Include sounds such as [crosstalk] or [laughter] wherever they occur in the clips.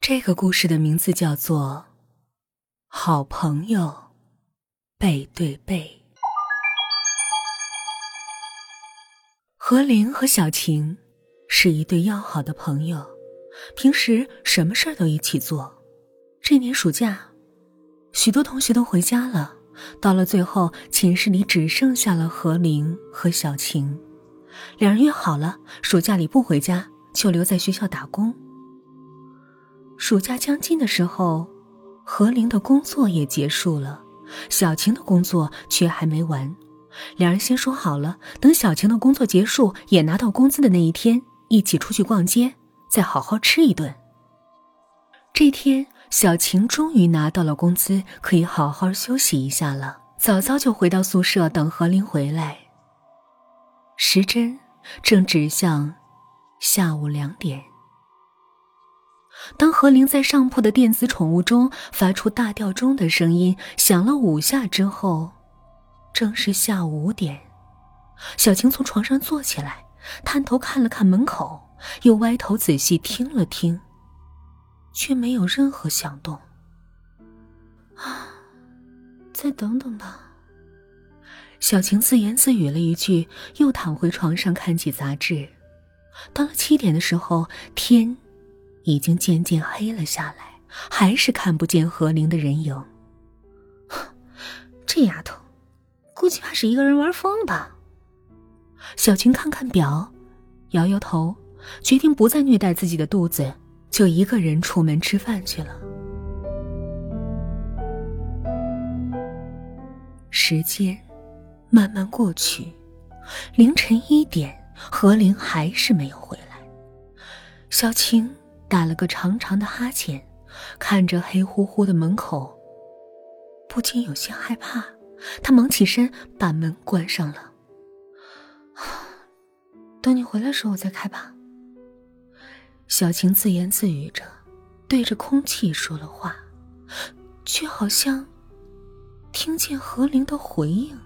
这个故事的名字叫做《好朋友背对背》。何玲和小晴是一对要好的朋友，平时什么事儿都一起做。这年暑假，许多同学都回家了，到了最后，寝室里只剩下了何玲和小晴。两人约好了，暑假里不回家，就留在学校打工。暑假将近的时候，何玲的工作也结束了，小晴的工作却还没完。两人先说好了，等小晴的工作结束，也拿到工资的那一天，一起出去逛街，再好好吃一顿。这天，小晴终于拿到了工资，可以好好休息一下了。早早就回到宿舍等何玲回来。时针正指向下午两点。当何灵在上铺的电子宠物中发出大吊钟的声音响了五下之后，正是下午五点。小晴从床上坐起来，探头看了看门口，又歪头仔细听了听，却没有任何响动。啊，再等等吧。小晴自言自语了一句，又躺回床上看起杂志。到了七点的时候，天。已经渐渐黑了下来，还是看不见何玲的人影。这丫头，估计怕是一个人玩疯了吧？小晴看看表，摇摇头，决定不再虐待自己的肚子，就一个人出门吃饭去了。时间慢慢过去，凌晨一点，何灵还是没有回来。小晴。打了个长长的哈欠，看着黑乎乎的门口，不禁有些害怕。他忙起身把门关上了。[sighs] 等你回来时候再开吧。小晴自言自语着，对着空气说了话，却好像听见何灵的回应，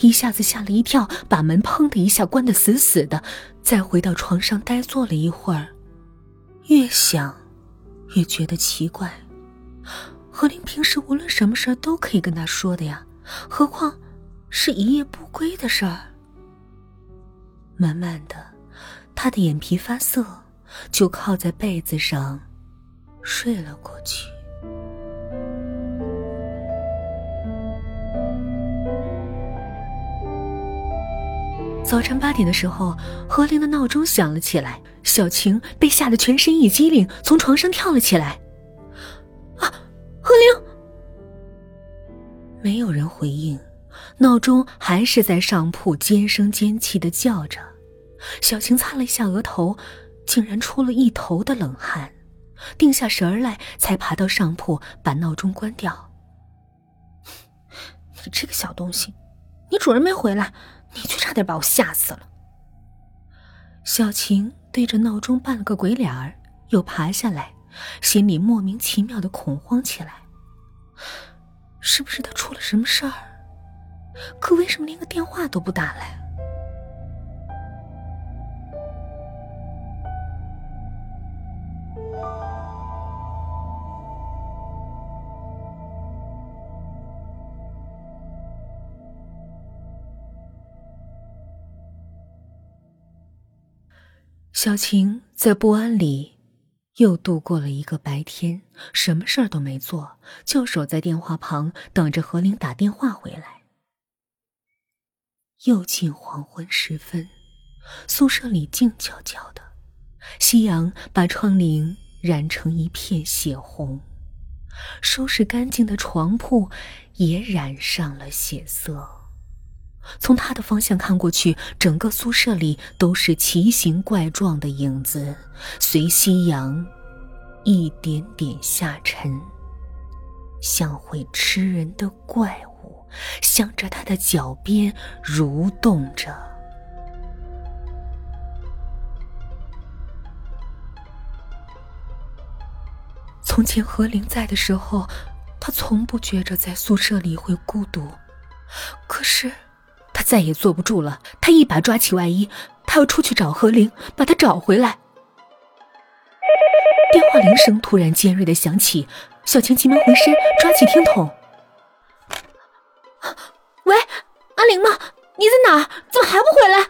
一下子吓了一跳，把门砰的一下关得死死的，再回到床上呆坐了一会儿。越想，越觉得奇怪。何林平时无论什么事儿都可以跟他说的呀，何况是一夜不归的事儿。慢慢的，他的眼皮发涩，就靠在被子上睡了过去。早晨八点的时候，何灵的闹钟响了起来。小晴被吓得全身一激灵，从床上跳了起来。啊，何灵！没有人回应，闹钟还是在上铺尖声尖气的叫着。小晴擦了一下额头，竟然出了一头的冷汗，定下神儿来，才爬到上铺把闹钟关掉。你这个小东西，你主人没回来。你却差点把我吓死了。小晴对着闹钟扮了个鬼脸儿，又爬下来，心里莫名其妙的恐慌起来。是不是他出了什么事儿？可为什么连个电话都不打来？小晴在不安里又度过了一个白天，什么事儿都没做，就守在电话旁等着何玲打电话回来。又近黄昏时分，宿舍里静悄悄的，夕阳把窗棂染成一片血红，收拾干净的床铺也染上了血色。从他的方向看过去，整个宿舍里都是奇形怪状的影子，随夕阳一点点下沉，像会吃人的怪物，向着他的脚边蠕动着。从前何灵在的时候，他从不觉着在宿舍里会孤独，可是。再也坐不住了，他一把抓起外衣，他要出去找何灵，把她找回来。电话铃声突然尖锐的响起，小晴急忙回身抓起听筒：“喂，阿玲吗？你在哪？怎么还不回来？”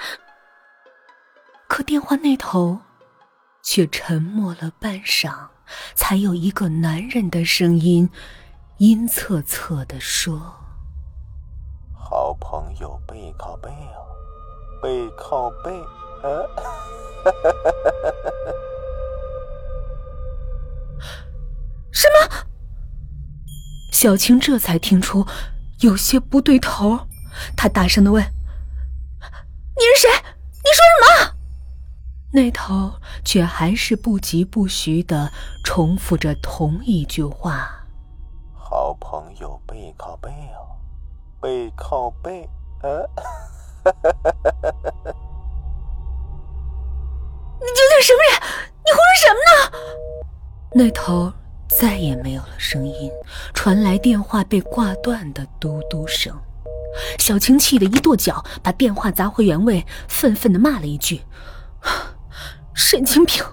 可电话那头却沉默了半晌，才有一个男人的声音阴恻恻的说：“朋友背靠背啊，背靠背啊。” [laughs] 什么？小青这才听出有些不对头，她大声的问：“你是谁？你说什么？”那头却还是不疾不徐的重复着同一句话：“好朋友背靠背啊，背靠背啊。” [laughs] 你究竟什么人？你胡说什么呢？那头再也没有了声音，传来电话被挂断的嘟嘟声。小青气得一跺脚，把电话砸回原位，愤愤的骂了一句：“神经病！”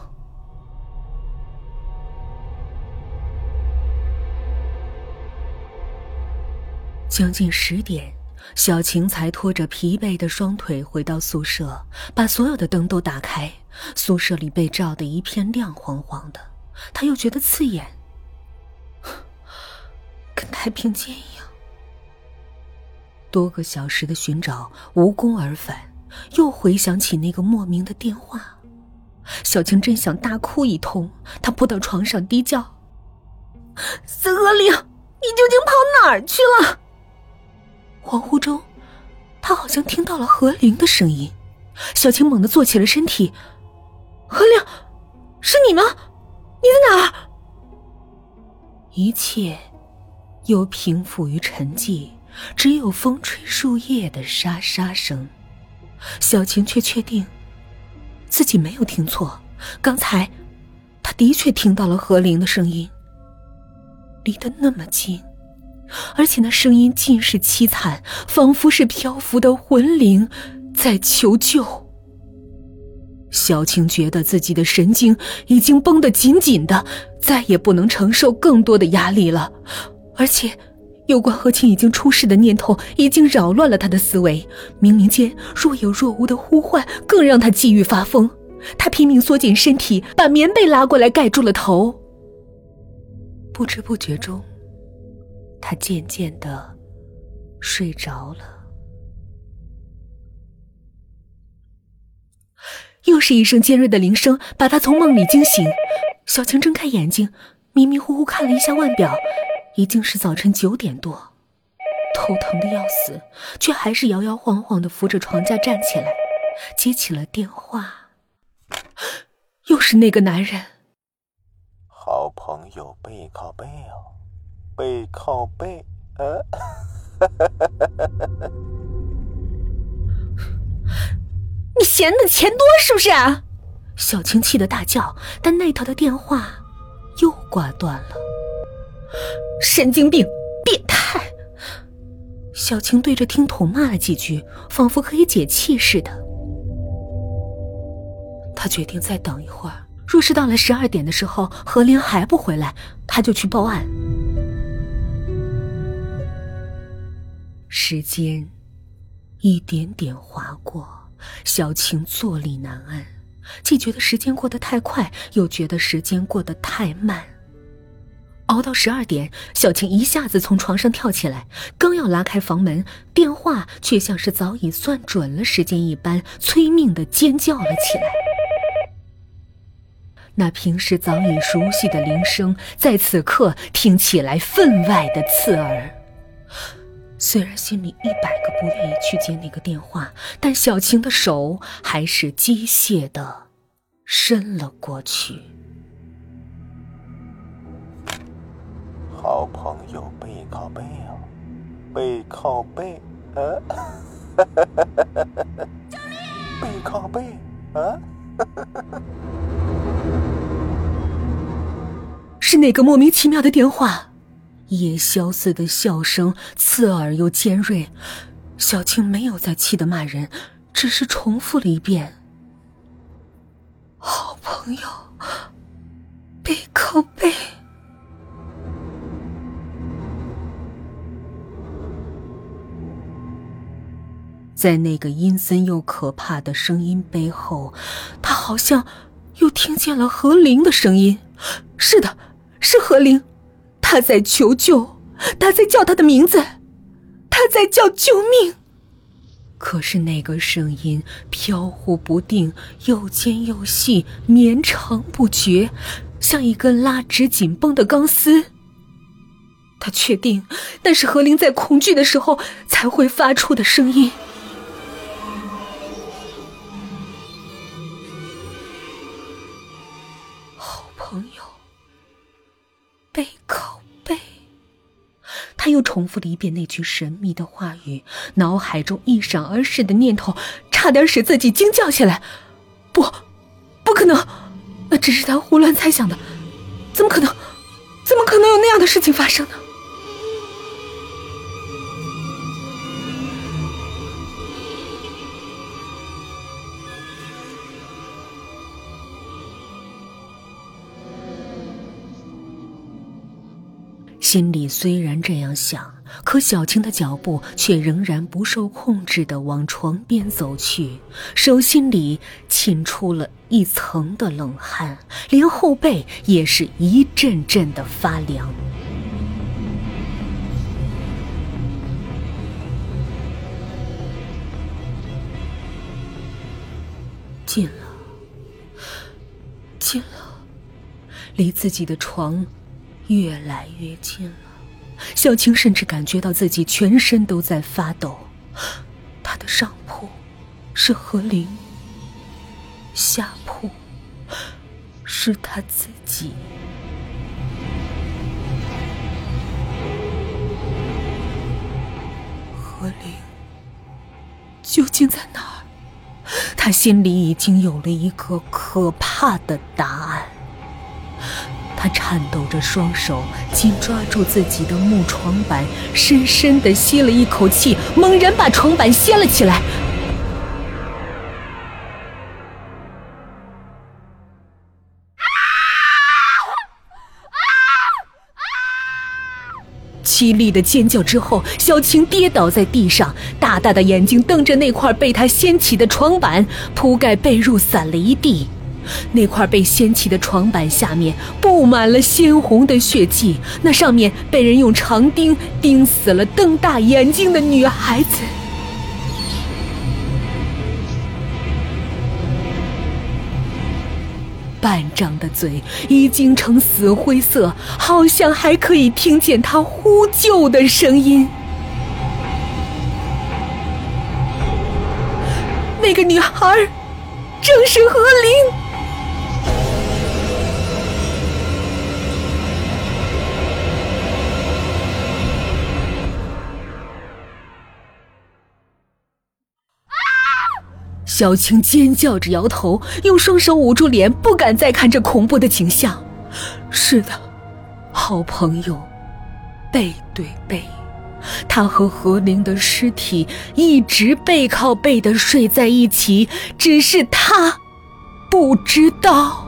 将近十点。小晴才拖着疲惫的双腿回到宿舍，把所有的灯都打开。宿舍里被照得一片亮晃晃的，她又觉得刺眼，跟太平间一样。多个小时的寻找无功而返，又回想起那个莫名的电话，小晴真想大哭一通。她扑到床上低叫：“孙和玲，你究竟跑哪儿去了？”恍惚中，他好像听到了何灵的声音。小青猛地坐起了身体。何灵，是你吗？你在哪？一切又平复于沉寂，只有风吹树叶的沙沙声。小晴却确定自己没有听错，刚才他的确听到了何灵的声音，离得那么近。而且那声音尽是凄惨，仿佛是漂浮的魂灵在求救。小青觉得自己的神经已经绷得紧紧的，再也不能承受更多的压力了。而且，有关何清已经出事的念头已经扰乱了他的思维，冥冥间若有若无的呼唤更让他急于发疯。他拼命缩紧身体，把棉被拉过来盖住了头。不知不觉中。他渐渐的睡着了，又是一声尖锐的铃声把他从梦里惊醒。小晴睁开眼睛，迷迷糊糊看了一下腕表，已经是早晨九点多，头疼的要死，却还是摇摇晃晃的扶着床架站起来，接起了电话。又是那个男人，好朋友背靠背啊。背靠背，你嫌的钱多是不是？小青气得大叫，但那头的电话又挂断了。神经病，变态！小青对着听筒骂了几句，仿佛可以解气似的。他决定再等一会儿，若是到了十二点的时候何林还不回来，他就去报案。时间一点点划过，小晴坐立难安，既觉得时间过得太快，又觉得时间过得太慢。熬到十二点，小晴一下子从床上跳起来，刚要拉开房门，电话却像是早已算准了时间一般，催命的尖叫了起来。那平时早已熟悉的铃声，在此刻听起来分外的刺耳。虽然心里一百个不愿意去接那个电话，但小晴的手还是机械的伸了过去。好朋友背靠背啊，背靠背，呃，背靠背，啊，是哪个莫名其妙的电话。夜宵似的笑声，刺耳又尖锐。小青没有再气得骂人，只是重复了一遍：“好朋友，背靠背。在那个阴森又可怕的声音背后，他好像又听见了何灵的声音。是的，是何灵，他在求救，他在叫他的名字，他在叫救命。可是那个声音飘忽不定，又尖又细，绵长不绝，像一根拉直紧绷的钢丝。他确定那是何灵在恐惧的时候才会发出的声音。好朋友，背靠背，他又重复了一遍那句神秘的话语，脑海中一闪而逝的念头，差点使自己惊叫起来。不，不可能，那只是他胡乱猜想的，怎么可能？怎么可能有那样的事情发生呢？心里虽然这样想，可小青的脚步却仍然不受控制的往床边走去，手心里沁出了一层的冷汗，连后背也是一阵阵的发凉。近了，近了，离自己的床。越来越近了，小青甚至感觉到自己全身都在发抖。她的上铺是何灵，下铺是他自己。何灵究竟在哪儿？他心里已经有了一个可怕的答案。他颤抖着双手，紧抓住自己的木床板，深深的吸了一口气，猛然把床板掀了起来。啊啊啊凄厉的尖叫之后，小青跌倒在地上，大大的眼睛瞪着那块被他掀起的床板，铺盖被褥散了一地。那块被掀起的床板下面布满了鲜红的血迹，那上面被人用长钉钉死了瞪大眼睛的女孩子，半张的嘴已经成死灰色，好像还可以听见她呼救的声音。那个女孩正是何灵。小青尖叫着摇头，用双手捂住脸，不敢再看这恐怖的景象。是的，好朋友，背对背，他和何灵的尸体一直背靠背的睡在一起，只是他不知道。